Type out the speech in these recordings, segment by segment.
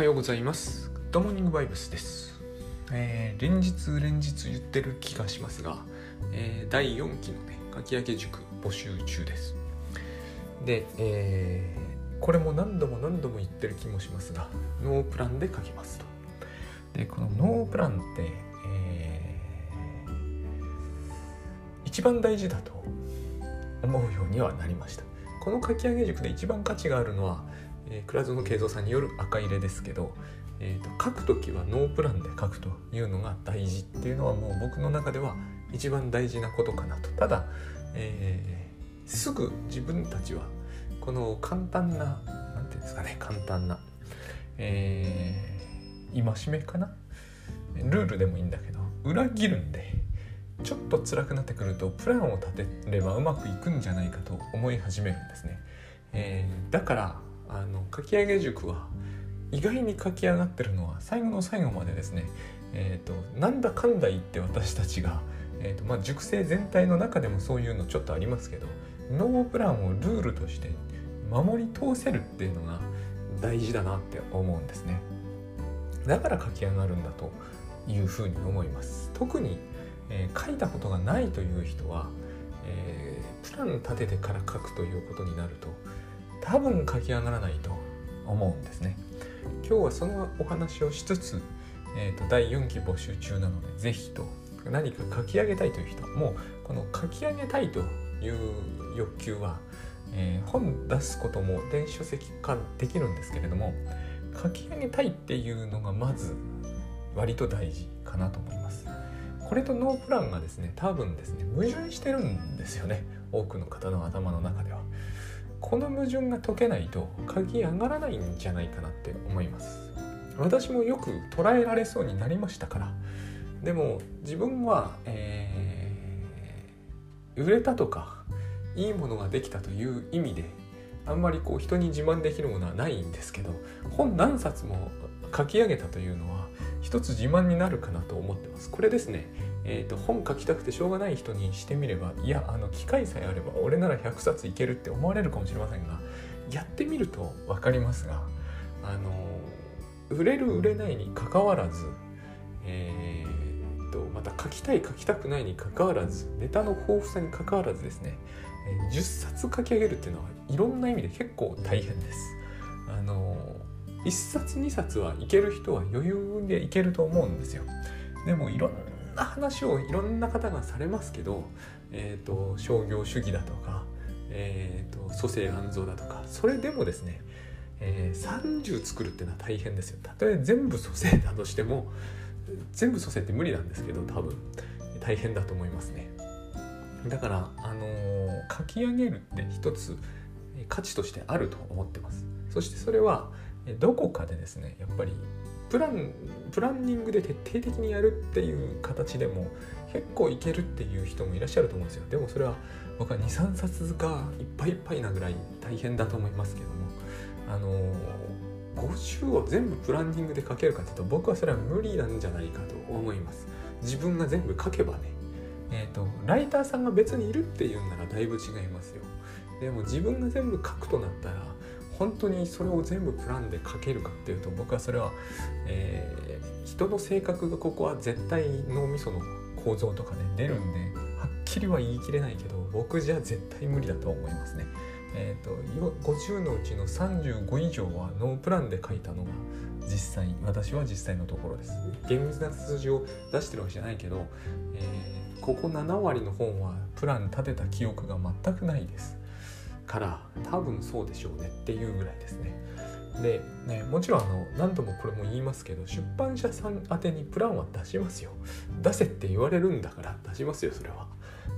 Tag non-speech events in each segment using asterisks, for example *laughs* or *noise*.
はようございます。グッドモーニングバイブスです、えー連日連日言ってる気がしますが、えー第4期のね書き上げ塾募集中です。で、えーこれも何度も何度も言ってる気もしますがノープランで書きますと。でこのノープランって、えー一番大事だと思うようにはなりました。この書き上げ塾で一番価値があるのは、えー、倉園慶三さんによる赤入れですけど、えー、と書く時はノープランで書くというのが大事っていうのはもう僕の中では一番大事なことかなと。ただ、えーすぐ自分たちはこの簡単な何ていうんですかね簡単な、えー、戒めかな？ルールでもいいんだけど裏切るんでちょっと辛くなってくるとプランを立てればうまくいくんじゃないかと思い始めるんですね、えーだからあの書き上げ塾は意外に書き上がってるのは最後の最後までですね。えー、となんだかんだ言って私たちが、えーとまあ、塾生全体の中でもそういうのちょっとありますけどノープランをルールとして守り通せるっていうのが大事だなって思うんですね。だから書き上がるんだというふうに思います。特に、えー書いたことがないという人は、えープラン立ててから書くということになると多分書き上がらないと思うんですね。今日はそのお話をしつつ、えー、と第4期募集中なのでぜひと何か書き上げたいという人もうこの書き上げたいという欲求は、えー本出すことも電子書籍化できるんですけれども書き上げたいっていうのがまず割と大事かなと思います。これとノープランがですね多分ですね矛盾してるんですよね。多くの方の頭の中では。この矛盾が解けないと書き上がらないんじゃないかなって思います。私もよく捉えられそうになりましたから。でも自分は、えー売れたとかいいものができたという意味であんまりこう人に自慢できるものはないんですけど本何冊も書き上げたというのは一つ自慢になるかなと思ってます。これですね、えー、と本書きたくてしょうがない人にしてみればいやあの機会さえあれば俺なら100冊いけるって思われるかもしれませんがやってみると分かりますがあの売れる売れないにかかわらずえー、とまた書きたい書きたくないにかかわらずネタの豊富さにかかわらずですね10冊書き上げるっていうのはいろんな意味で結構大変です。あの1冊2冊はいける人は余裕でいけると思うんですよ。でもいろんな話をいろんな方がされますけど、えー、と商業主義だとか、えー、と蘇生安蔵だとかそれでもですね、えー30作るっていうのは大変ですよ。たとえ全部蘇生だとしても全部蘇生って無理なんですけど多分大変だと思いますね。だから、あのー書き上げるって一つえ価値としてあると思ってますそしてそれはえどこかでですねやっぱりプランプランニングで徹底的にやるっていう形でも結構いけるっていう人もいらっしゃると思うんですよ。でもそれは僕は23冊がいっぱいいっぱいなぐらい大変だと思いますけども。あの50を全部プランニングで書けるかというと僕はそれは無理なんじゃないかと思います。自分が全部書けばね。えー、とライターさんが別にいるっていうんならだいぶ違いますよ。でも自分が全部書くとなったら本当にそれを全部プランで書けるかっていうと僕はそれは、えー人の性格がここは絶対脳みその構造とかね出るんではっきりは言い切れないけど僕じゃ絶対無理だと思いますね。えー、と50のうちの35以上はノープランで書いたのが実際私は実際のところです厳密な数字を出してるわけじゃないけど、えーここ7割の本はプラン立てた記憶が全くないですから多分そうでしょうねっていうぐらいですね。でねもちろんあの何度もこれも言いますけど出版社さん宛てにプランは出しますよ。出せって言われるんだから出しますよそれは、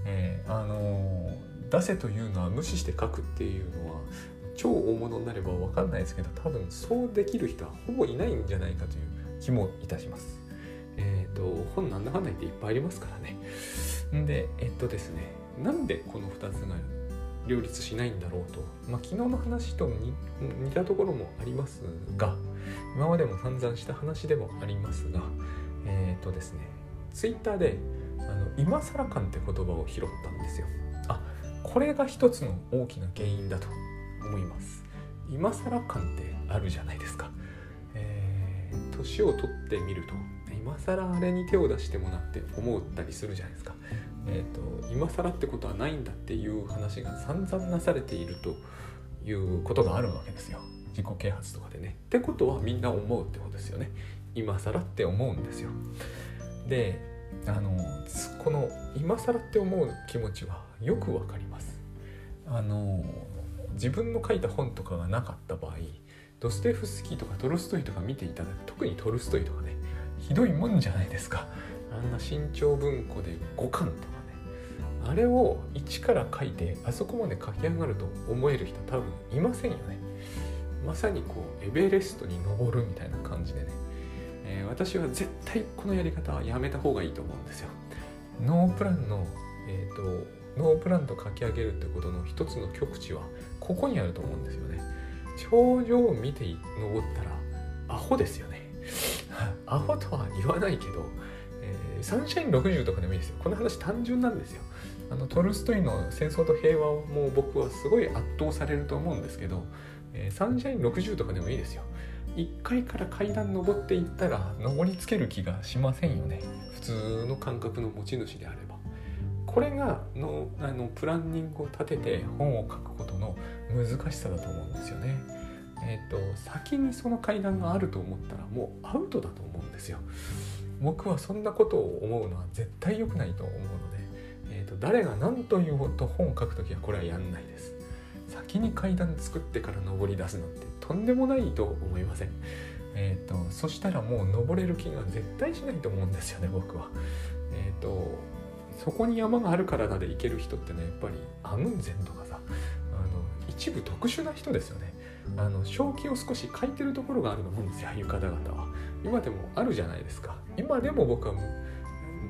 えーあのー出せというのは無視して書くっていうのは超大物になれば分かんないですけど多分そうできる人はほぼいないんじゃないかという気もいたします。えっ、と本なんだかんだ言っていっぱいありますからね。でえっとですねなんでこの2つが両立しないんだろうと、まあ、昨日の話と似似たところもありますが今までも散々した話でもありますがえっ、とですねツイッターであの今更感って言葉を拾ったんですよ。あこれが一つの大きな原因だと思います。今更感ってあるじゃないですか、え年を取ってみると今更あれに手を出してもなって思ったりするじゃないですか。えーと、今更ってことはないんだっていう話が散々なされているということがあるわけですよ自己啓発とかでね。ってことはみんな思うってことですよね。今更って思うんですよ。であのこの今更って思う気持ちはよくわかります。あの自分の書いた本とかがなかった場合ドステフスキーとかトルストイとか見ていただく特にトルストイとかねひどいもんじゃないですかあんな新潮文庫で5巻とかねあれを一から書いてあそこまで書き上がると思える人多分いませんよね。まさにこうエベレストに登るみたいな感じでね、えー、私は絶対このやり方はやめた方がいいと思うんですよ。ノープランのえっ、ー、とノープランと書き上げるってことの一つの極致はここにあると思うんですよね。頂上を見て登ったらアホですよね。*laughs* アホとは言わないけど、サンシャイン60とかでもいいですよ。この話単純なんですよ。あのトルストイの戦争と平和も僕はすごい圧倒されると思うんですけど、えー、サンシャイン60とかでもいいですよ。1階から階段登っていったら登りつける気がしませんよね。普通の感覚の持ち主であれば。これがのあのプランニングを立てて本を書くことの難しさだと思うんですよね。えーと、先にその階段があると思ったらもうアウトだと思うんですよ。僕はそんなことを思うのは絶対良くないと思うので、えーと、誰が何と言おうと本を書く時はこれはやんないです。先に階段作ってから登り出すなんてとんでもないと思いません。えーと、そしたらもう登れる気が絶対しないと思うんですよね僕は。えっ、ー、とそこに山があるからだで行ける人ってねやっぱりアムンゼンとかさあの一部特殊な人ですよねあの正気を少し書いてるところがあると思うんですよああいう方々は。今でもあるじゃないですか。今でも僕は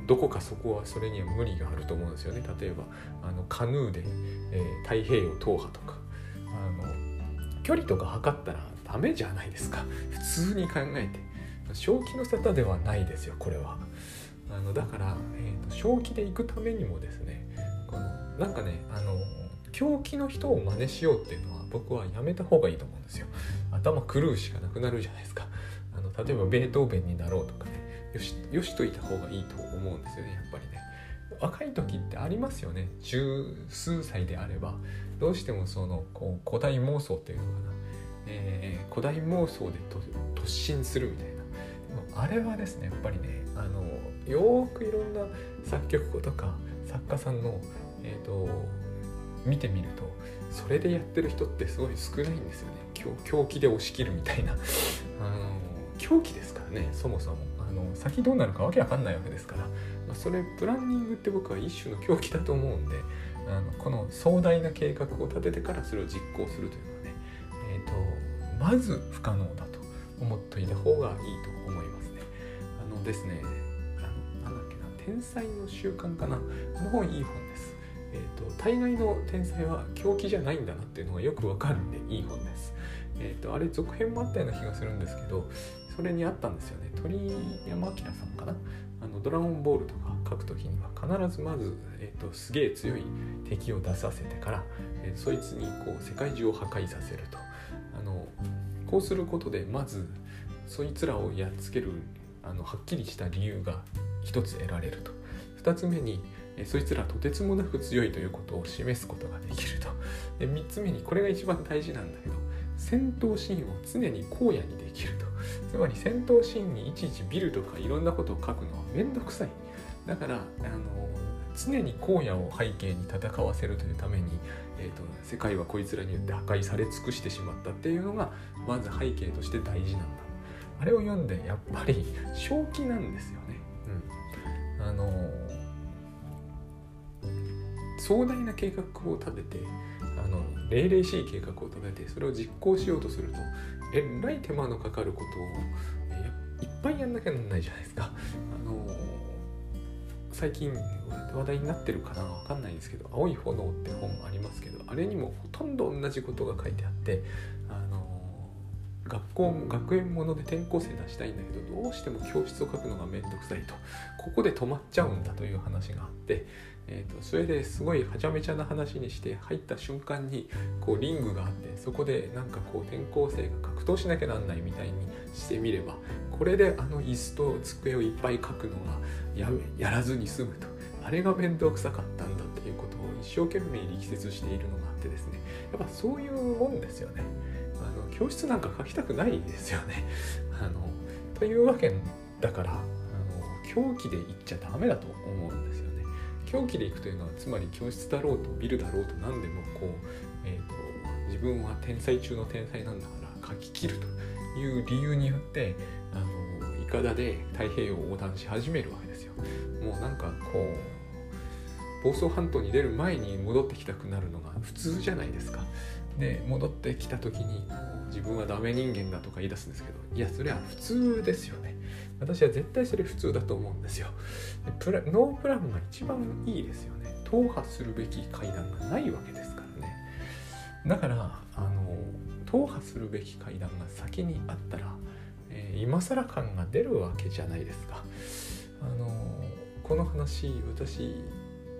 どこかそこはそれには無理があると思うんですよね。例えばあのカヌーで、えー、太平洋踏破とか。あの距離とか測ったらダメじゃないですか。普通に考えて。正気の沙汰ではないですよこれは。あのだから、えーと、正気で行くためにもですねこのなんかねあの狂気の人を真似しようっていうのは僕はやめた方がいいと思うんですよ。頭狂うしかなくなるじゃないですか。あの例えばベートーベンになろうとかね。よしよしといた方がいいと思うんですよねやっぱりね。若い時ってありますよね。十数歳であれば。どうしてもそのこう古代妄想っていうのかな、えー、古代妄想で突進するみたいな。でもあれはですねやっぱりねあのよくいろんな作曲家とか作家さんの、えーと、見てみるとそれでやってる人ってすごい少ないんですよね。狂気で押し切るみたいな。あの狂気ですからねそもそも。あの先どうなるかわけわかんないわけですから、まあ、それプランニングって僕は一種の狂気だと思うんであのこの壮大な計画を立ててからそれを実行するというのはね、えーと、まず不可能だと思っといた方がいいと思いますね。あのですね何だっけな天才の習慣かな。この本いい本です。えーと、大概の天才は狂気じゃないんだなっていうのがよくわかるんでいい本です。えーと、あれ続編もあったような気がするんですけどそれにあったんですよね。鳥山明さんかな？あのドラゴンボールとか書く時には必ずまず、えーと、すげえ強い敵を出させてから、えー、そいつにこう世界中を破壊させると。あのこうすることでまずそいつらをやっつけるあのはっきりした理由が一つ得られると。2つ目にそいつらとてつもなく強いということを示すことができると。で3つ目にこれが一番大事なんだけど戦闘シーンを常に荒野にできると。つまり戦闘シーンにいちいちビルとかいろんなことを書くのはめんどくさい。だからあの常に荒野を背景に戦わせるというために、えーと、世界はこいつらによって破壊され尽くしてしまったっていうのがまず背景として大事なんだ。あれを読んでやっぱり正気なんですよね。うん。あの壮大な計画を立ててあの霊々しい計画を立ててそれを実行しようとするとえらい手間のかかることをいっぱいやんなきゃなんないじゃないですか。あの最近話題になってるかなわかんないですけど「青い炎」って本ありますけどあれにもほとんど同じことが書いてあって学校学園もので転校生出したいんだけどどうしても教室を書くのが面倒くさいと。ここで止まっちゃうんだという話があって、えーと、それですごいはちゃめちゃな話にして入った瞬間にこうリングがあってそこでなんかこう転校生が格闘しなきゃなんないみたいにしてみればこれであの椅子と机をいっぱい書くのがややらずに済むと。あれが面倒くさかったんだっていうことを一生懸命力説しているのがあってですね。やっぱそういうもんですよね。教室なんか書きたくないですよね。*laughs* あのというわけだからあの狂気で行っちゃダメだと思うんですよね。狂気で行くというのはつまり教室だろうとビルだろうと何でもこう、えーと、自分は天才中の天才なんだから書き切るという理由によってあのいかだで太平洋を横断し始めるわけですよ。もうなんかこう房総半島に出る前に戻ってきたくなるのが普通じゃないですか。で戻ってきた時に自分はダメ人間だとか言い出すんですけどいやそれは普通ですよね。私は絶対それ普通だと思うんですよ。プラノープランが一番いいですよね。踏破するべき階段がないわけですからね。だからあの踏破するべき階段が先にあったら、えー、今更感が出るわけじゃないですか。あのこの話私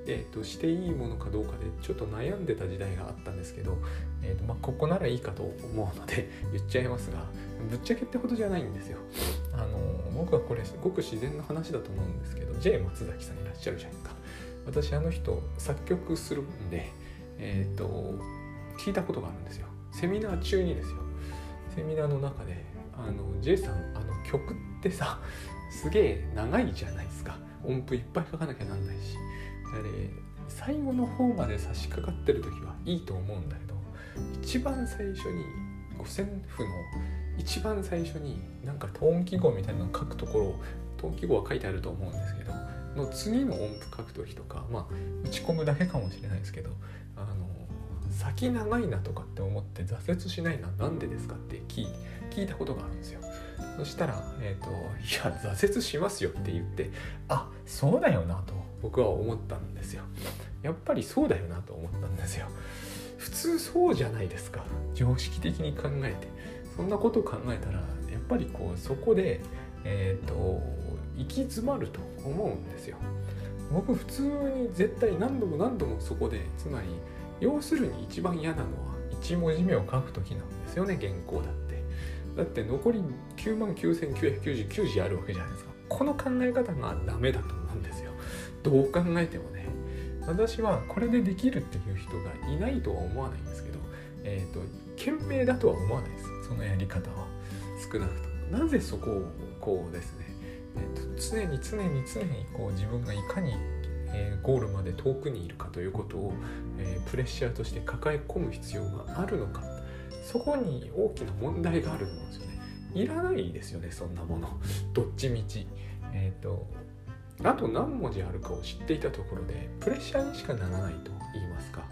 えーと、していいものかどうかでちょっと悩んでた時代があったんですけど、えーとまあ、ここならいいかと思うので *laughs* 言っちゃいますがぶっちゃけってことじゃないんですよ。あの僕はこれすごく自然な話だと思うんですけど J 松崎さんいらっしゃるじゃないですか。私あの人作曲するんで、えーと、聞いたことがあるんですよ。セミナー中にですよ。セミナーの中であの J さんあの曲ってさすげえ長いじゃないですか音符いっぱい書かなきゃなんないしあれ最後の方まで差し掛かってる時はいいと思うんだけど一番最初に五線譜の一番最初になんかトーン記号みたいなのを書くところトーン記号は書いてあると思うんですけどの次の音符書く時とかまあ打ち込むだけかもしれないですけどあの先長いなとかって思って挫折しないのは何でですかって聞いたことがあるんですよ。そしたら、えーと「いや挫折しますよ」って言って「あそうだよな」と僕は思ったんですよ。やっぱりそうだよなと思ったんですよ。普通そうじゃないですか。常識的に考えて。そんなことを考えたらやっぱりこうそこでえっ、ー、と行き詰まると思うんですよ。僕普通に絶対何度も何度もそこでつまり要するに一番嫌なのは1文字目を書く時なんですよね原稿だって。だって残り9万9999字あるわけじゃないですか。この考え方がダメだと思うんですよ。どう考えてもね。私はこれでできるっていう人がいないとは思わないんですけど、えーと、賢明だとは思わないです。そのやり方は。少なくとも。なぜそこをこうですね、えーと、常に常に常にこう自分がいかに、え、ゴールまで遠くにいるかということを、えー、プレッシャーとして抱え込む必要があるのか。そこに大きな問題があると思うんですよね。いらないですよねそんなもの。*laughs* どっちみち。えっ、ー、とあと何文字あるかを知っていたところでプレッシャーにしかならないと言いますか、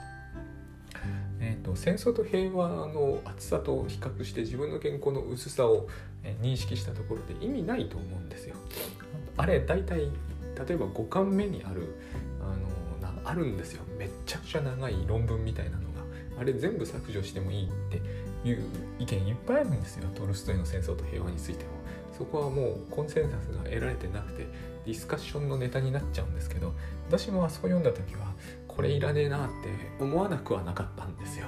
えーと、戦争と平和の厚さと比較して自分の原稿の薄さを認識したところで意味ないと思うんですよ。あれ大体例えば5巻目にあるあのなあるんですよ。めっちゃくちゃ長い論文みたいなのが。あれ全部削除してもいいっていう意見いっぱいあるんですよ。トルストイの戦争と平和についても。そこはもうコンセンサスが得られてなくてディスカッションのネタになっちゃうんですけど私もあそこ読んだ時はこれいらねえなって思わなくはなかったんですよ。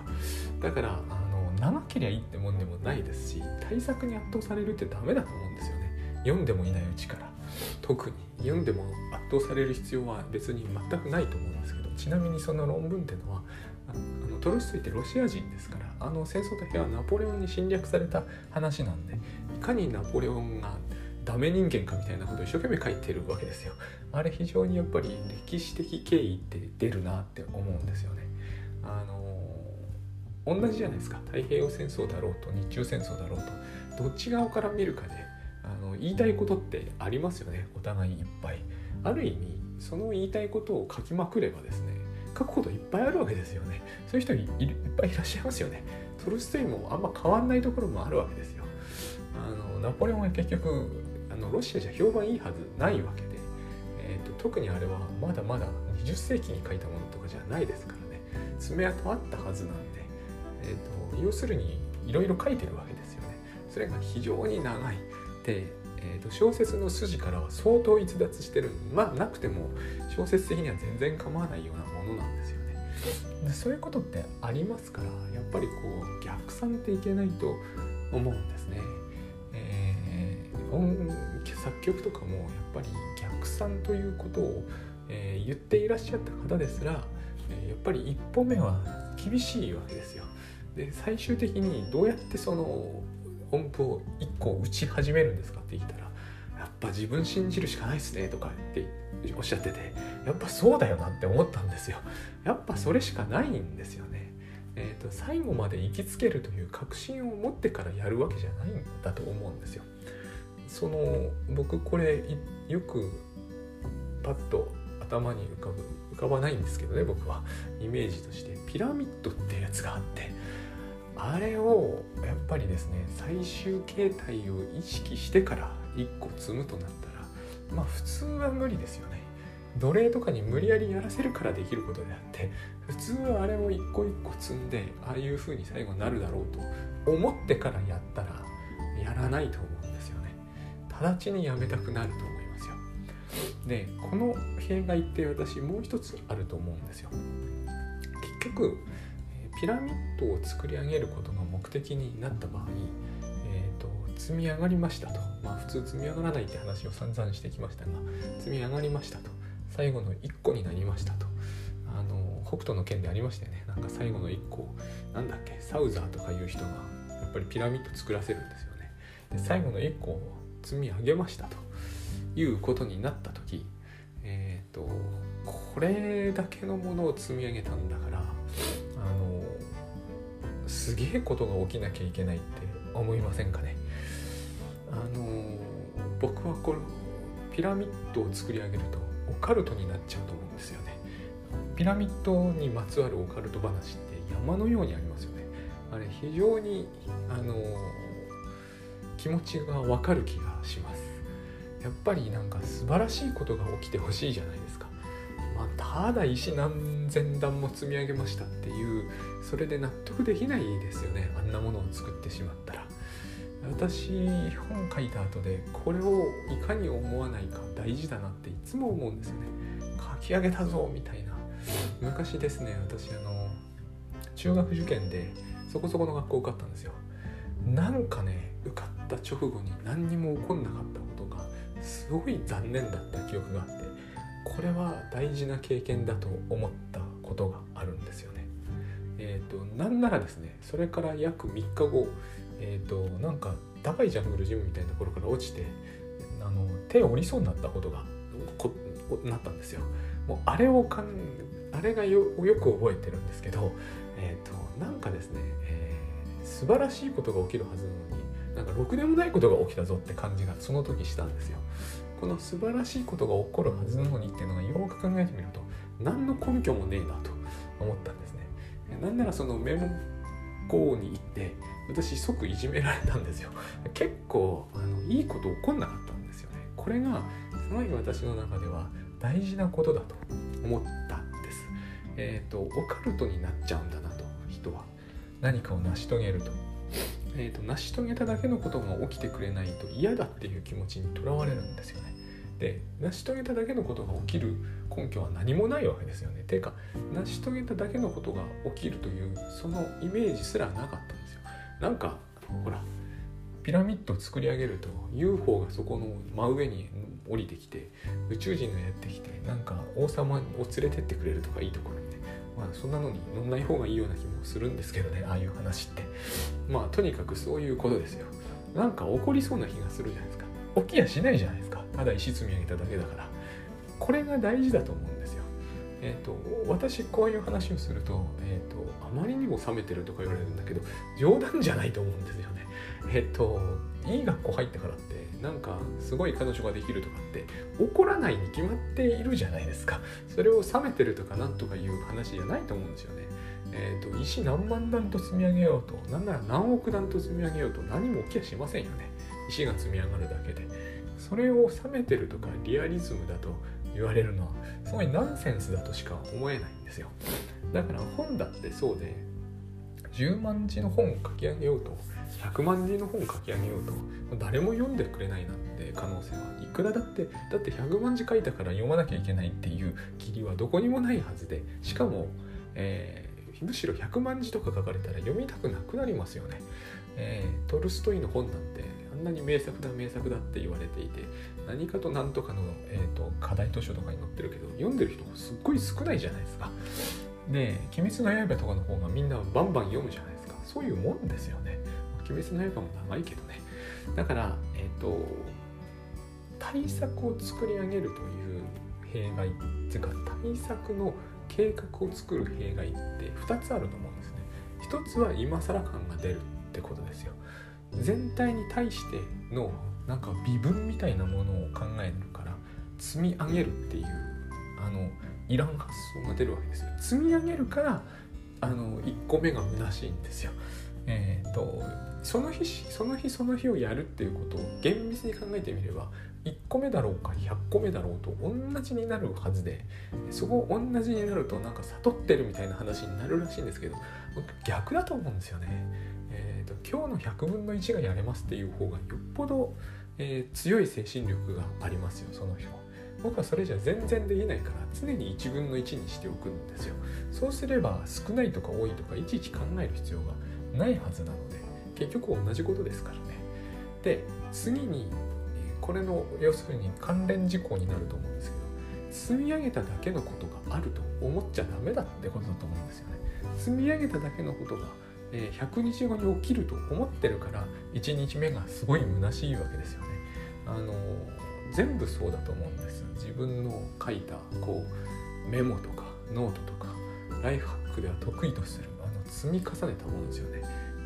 だからあの長けりゃいいってもんでもないですし対策に圧倒されるってダメだと思うんですよね。読んでもいないうちから。特に。読んでも圧倒される必要は別に全くないと思うんですけど。ちなみにその論文っていうのはトルストイってロシア人ですからあの戦争と平和ナポレオンに侵略された話なんでいかにナポレオンがダメ人間かみたいなことを一生懸命書いてるわけですよ。あれ非常にやっぱり歴史的経緯って出るなって思うんですよね。あの同じじゃないですか太平洋戦争だろうと日中戦争だろうとどっち側から見るかであの言いたいことってありますよねお互いいっぱい。ある意味その言いたいことを書きまくればですね書くこといっぱいあるわけですよね。そういう人いっぱいいらっしゃいますよね。トルストイもあんま変わんないところもあるわけですよ。あのナポレオンは結局あのロシアじゃ評判いいはずないわけで、えーと、特にあれはまだまだ20世紀に書いたものとかじゃないですからね爪痕あったはずなんで、えーと、要するにいろいろ書いてるわけですよねそれが非常に長いで、えーと、小説の筋からは相当逸脱してる。まあなくても小説的には全然構わないようなものなんですよね。でそういうことってありますからやっぱりこう逆算っていけないと思うんですね、えー、音作曲とかもやっぱり逆算ということを、えー、言っていらっしゃった方ですら、え、やっぱり一歩目は厳しいわけですよ。で最終的にどうやってその音符を1個打ち始めるんですかって言ったらやっぱ自分信じるしかないですねとかっておっしゃっててやっぱそうだよなって思ったんですよ。やっぱそれしかないんですよね。えーと、最後まで行きつけるという確信を持ってからやるわけじゃないんだと思うんですよ。その僕これよくパッと頭に浮かぶ浮かばないんですけどね僕は。イメージとしてピラミッドっていうやつがあってあれをやっぱりですね最終形態を意識してから1個積むとなったらまあ普通は無理ですよね。奴隷とかに無理やりやらせるからできることであって普通はあれを一個一個積んでああいう風に最後なるだろうと思ってからやったらやらないと思うんですよね。直ちにやめたくなると思いますよ。でこの弊害って私もう一つあると思うんですよ。結局ピラミッドを作り上げることが目的になった場合、えーと、積み上がりましたと。まあ普通積み上がらないって話を散々してきましたが積み上がりましたと。最後の1個になりましたと。あの北斗の剣でありましたよね。なんか最後の1個なんだっけサウザーとかいう人がやっぱりピラミッド作らせるんですよね。で最後の1個を積み上げましたと。いうことになった時えっ、ー、とこれだけのものを積み上げたんだからすげえことが起きなきゃいけないって思いませんかね？あの僕はこのピラミッドを作り上げるとオカルトになっちゃうと思うんですよね。ピラミッドにまつわるオカルト話って山のようにありますよね。あれ非常にあの気持ちがわかる気がします。やっぱりなんか素晴らしいことが起きてほしいじゃないですか。まただ石何千段も積み上げましたっていうそれで納得できないですよね。あんなものを作ってしまったら。私本書いた後でこれをいかに思わないか大事だなっていつも思うんですよね。書き上げたぞみたいな。昔ですね私あの中学受験でそこそこの学校受かったんですよ。なんかね受かった直後に何にも起こんなかったことがすごい残念だった記憶があって。これは大事な経験だと思ったことがあるんですよね。えっ、ー、となんならですねそれから約3日後えっ、ー、となんか高いジャングルジムみたいなところから落ちてあの手を折りそうになったことがこなったんですよ。もうあれをかんあれがよよく覚えてるんですけど、えーと、となんかですね、えー、素晴らしいことが起きるはずなのになんかろくでもないことが起きたぞって感じがその時したんですよ。この素晴らしいことが起こるはずなのにっていうのがよく考えてみると何の根拠もねえなと思ったんですね。なんならそのメモ校に行って私即いじめられたんですよ。結構あのいいこと起こんなかったんですよね。これがすごい私の中では大事なことだと思ったんです。えっ、ー、とオカルトになっちゃうんだなと人は何かを成し遂げるとえーと、成し遂げただけのことが起きてくれないと嫌だっていう気持ちにとらわれるんですよね。で成し遂げただけのことが起きる根拠は何もないわけですよね。ていうか成し遂げただけのことが起きるというそのイメージすらなかったんですよ。なんかほらピラミッドを作り上げると UFO がそこの真上に降りてきて宇宙人がやってきてなんか王様を連れてってくれるとかいいところにね。まあそんなのに乗んない方がいいような気もするんですけどねああいう話って。まあとにかくそういうことですよ。なんか起こりそうな気がするじゃないですか。起きやしないじゃないですか。ただ石積み上げただけだから。これが大事だと思うんですよ。え、ー、と私こういう話をすると,、えーと、あまりにも冷めてるとか言われるんだけど冗談じゃないと思うんですよね。えっ、ー、といい学校入ってからってなんかすごい彼女ができるとかって怒らないに決まっているじゃないですか。それを冷めてるとかなんとかいう話じゃないと思うんですよね。えーと、石何万段と積み上げようとなんなら何億段と積み上げようと何も起きやしませんよね。石が積み上がるだけで。それを冷めてるとかリアリズムだと言われるのはすごいナンセンスだとしか思えないんですよだから本だってそうで10万字の本を書き上げようと100万字の本を書き上げようと誰も読んでくれないなんて可能性はいくらだってだって100万字書いたから読まなきゃいけないっていう義理はどこにもないはずでしかも、えー、むしろ100万字とか書かれたら読みたくなくなりますよね。えー、トルストイの本なんてんなに名作だ名作だって言われていて何かと何とかの、えーと、課題図書とかに載ってるけど読んでる人すっごい少ないじゃないですか。で「鬼滅の刃」とかの方がみんなバンバン読むじゃないですかそういうもんですよね。鬼滅の刃も長いけどねだからえっ、ー、と対策を作り上げるという弊害っていうか対策の計画を作る弊害って2つあると思うんですね1つは今更感が出るってことですよ全体に対してのなんか微分みたいなものを考えるから積み上げるっていうあのいらん発想が出るわけですよ積み上げるからあの1個目が虚しいんですよえーと、その日その日その日をやるっていうことを厳密に考えてみれば1個目だろうか100個目だろうと同じになるはずでそこ同じになるとなんか悟ってるみたいな話になるらしいんですけど逆だと思うんですよね。と、今日の100分の1がやれますっていう方がよっぽど、えー、強い精神力がありますよその人。僕はそれじゃ全然できないから常に1分の1にしておくんですよ。そうすれば少ないとか多いとかいちいち考える必要がないはずなので結局同じことですからね。で次にこれの要するに関連事項になると思うんですけど積み上げただけのことがあると思っちゃダメだってことだと思うんですよね。積み上げただけのことが、え100日後に起きると思ってるから1日目がすごい虚しいわけですよね。あの全部そうだと思うんです。自分の書いたこうメモとかノートとかライフハックでは得意とするあの積み重ねたものですよね。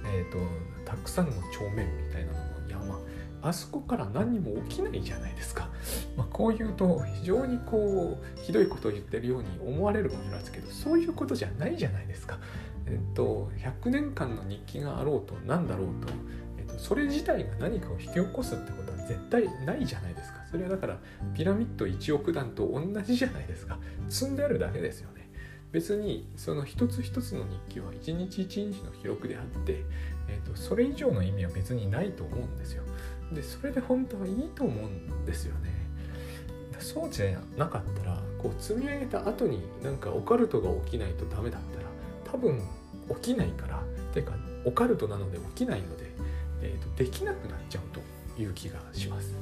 えーと、たくさんの帳面みたいなのの山あそこから何も起きないじゃないですか。まあ、こう言うと非常にこうひどいことを言ってるように思われるかもしれないですけどそういうことじゃないじゃないですか。えっと、100年間の日記があろうと何だろうと、えっと、それ自体が何かを引き起こすってことは絶対ないじゃないですか。それはだからピラミッド1億段と同じじゃないですか。積んであるだけですよね。別にその一つ一つの日記は一日一日の記録であって、えーと、それ以上の意味は別にないと思うんですよ。でそれで本当はいいと思うんですよね。そうじゃなかったらこう積み上げた後になんかオカルトが起きないとダメだったら多分起きないからてかオカルトなので起きないので、えーとできなくなっちゃうという気がします。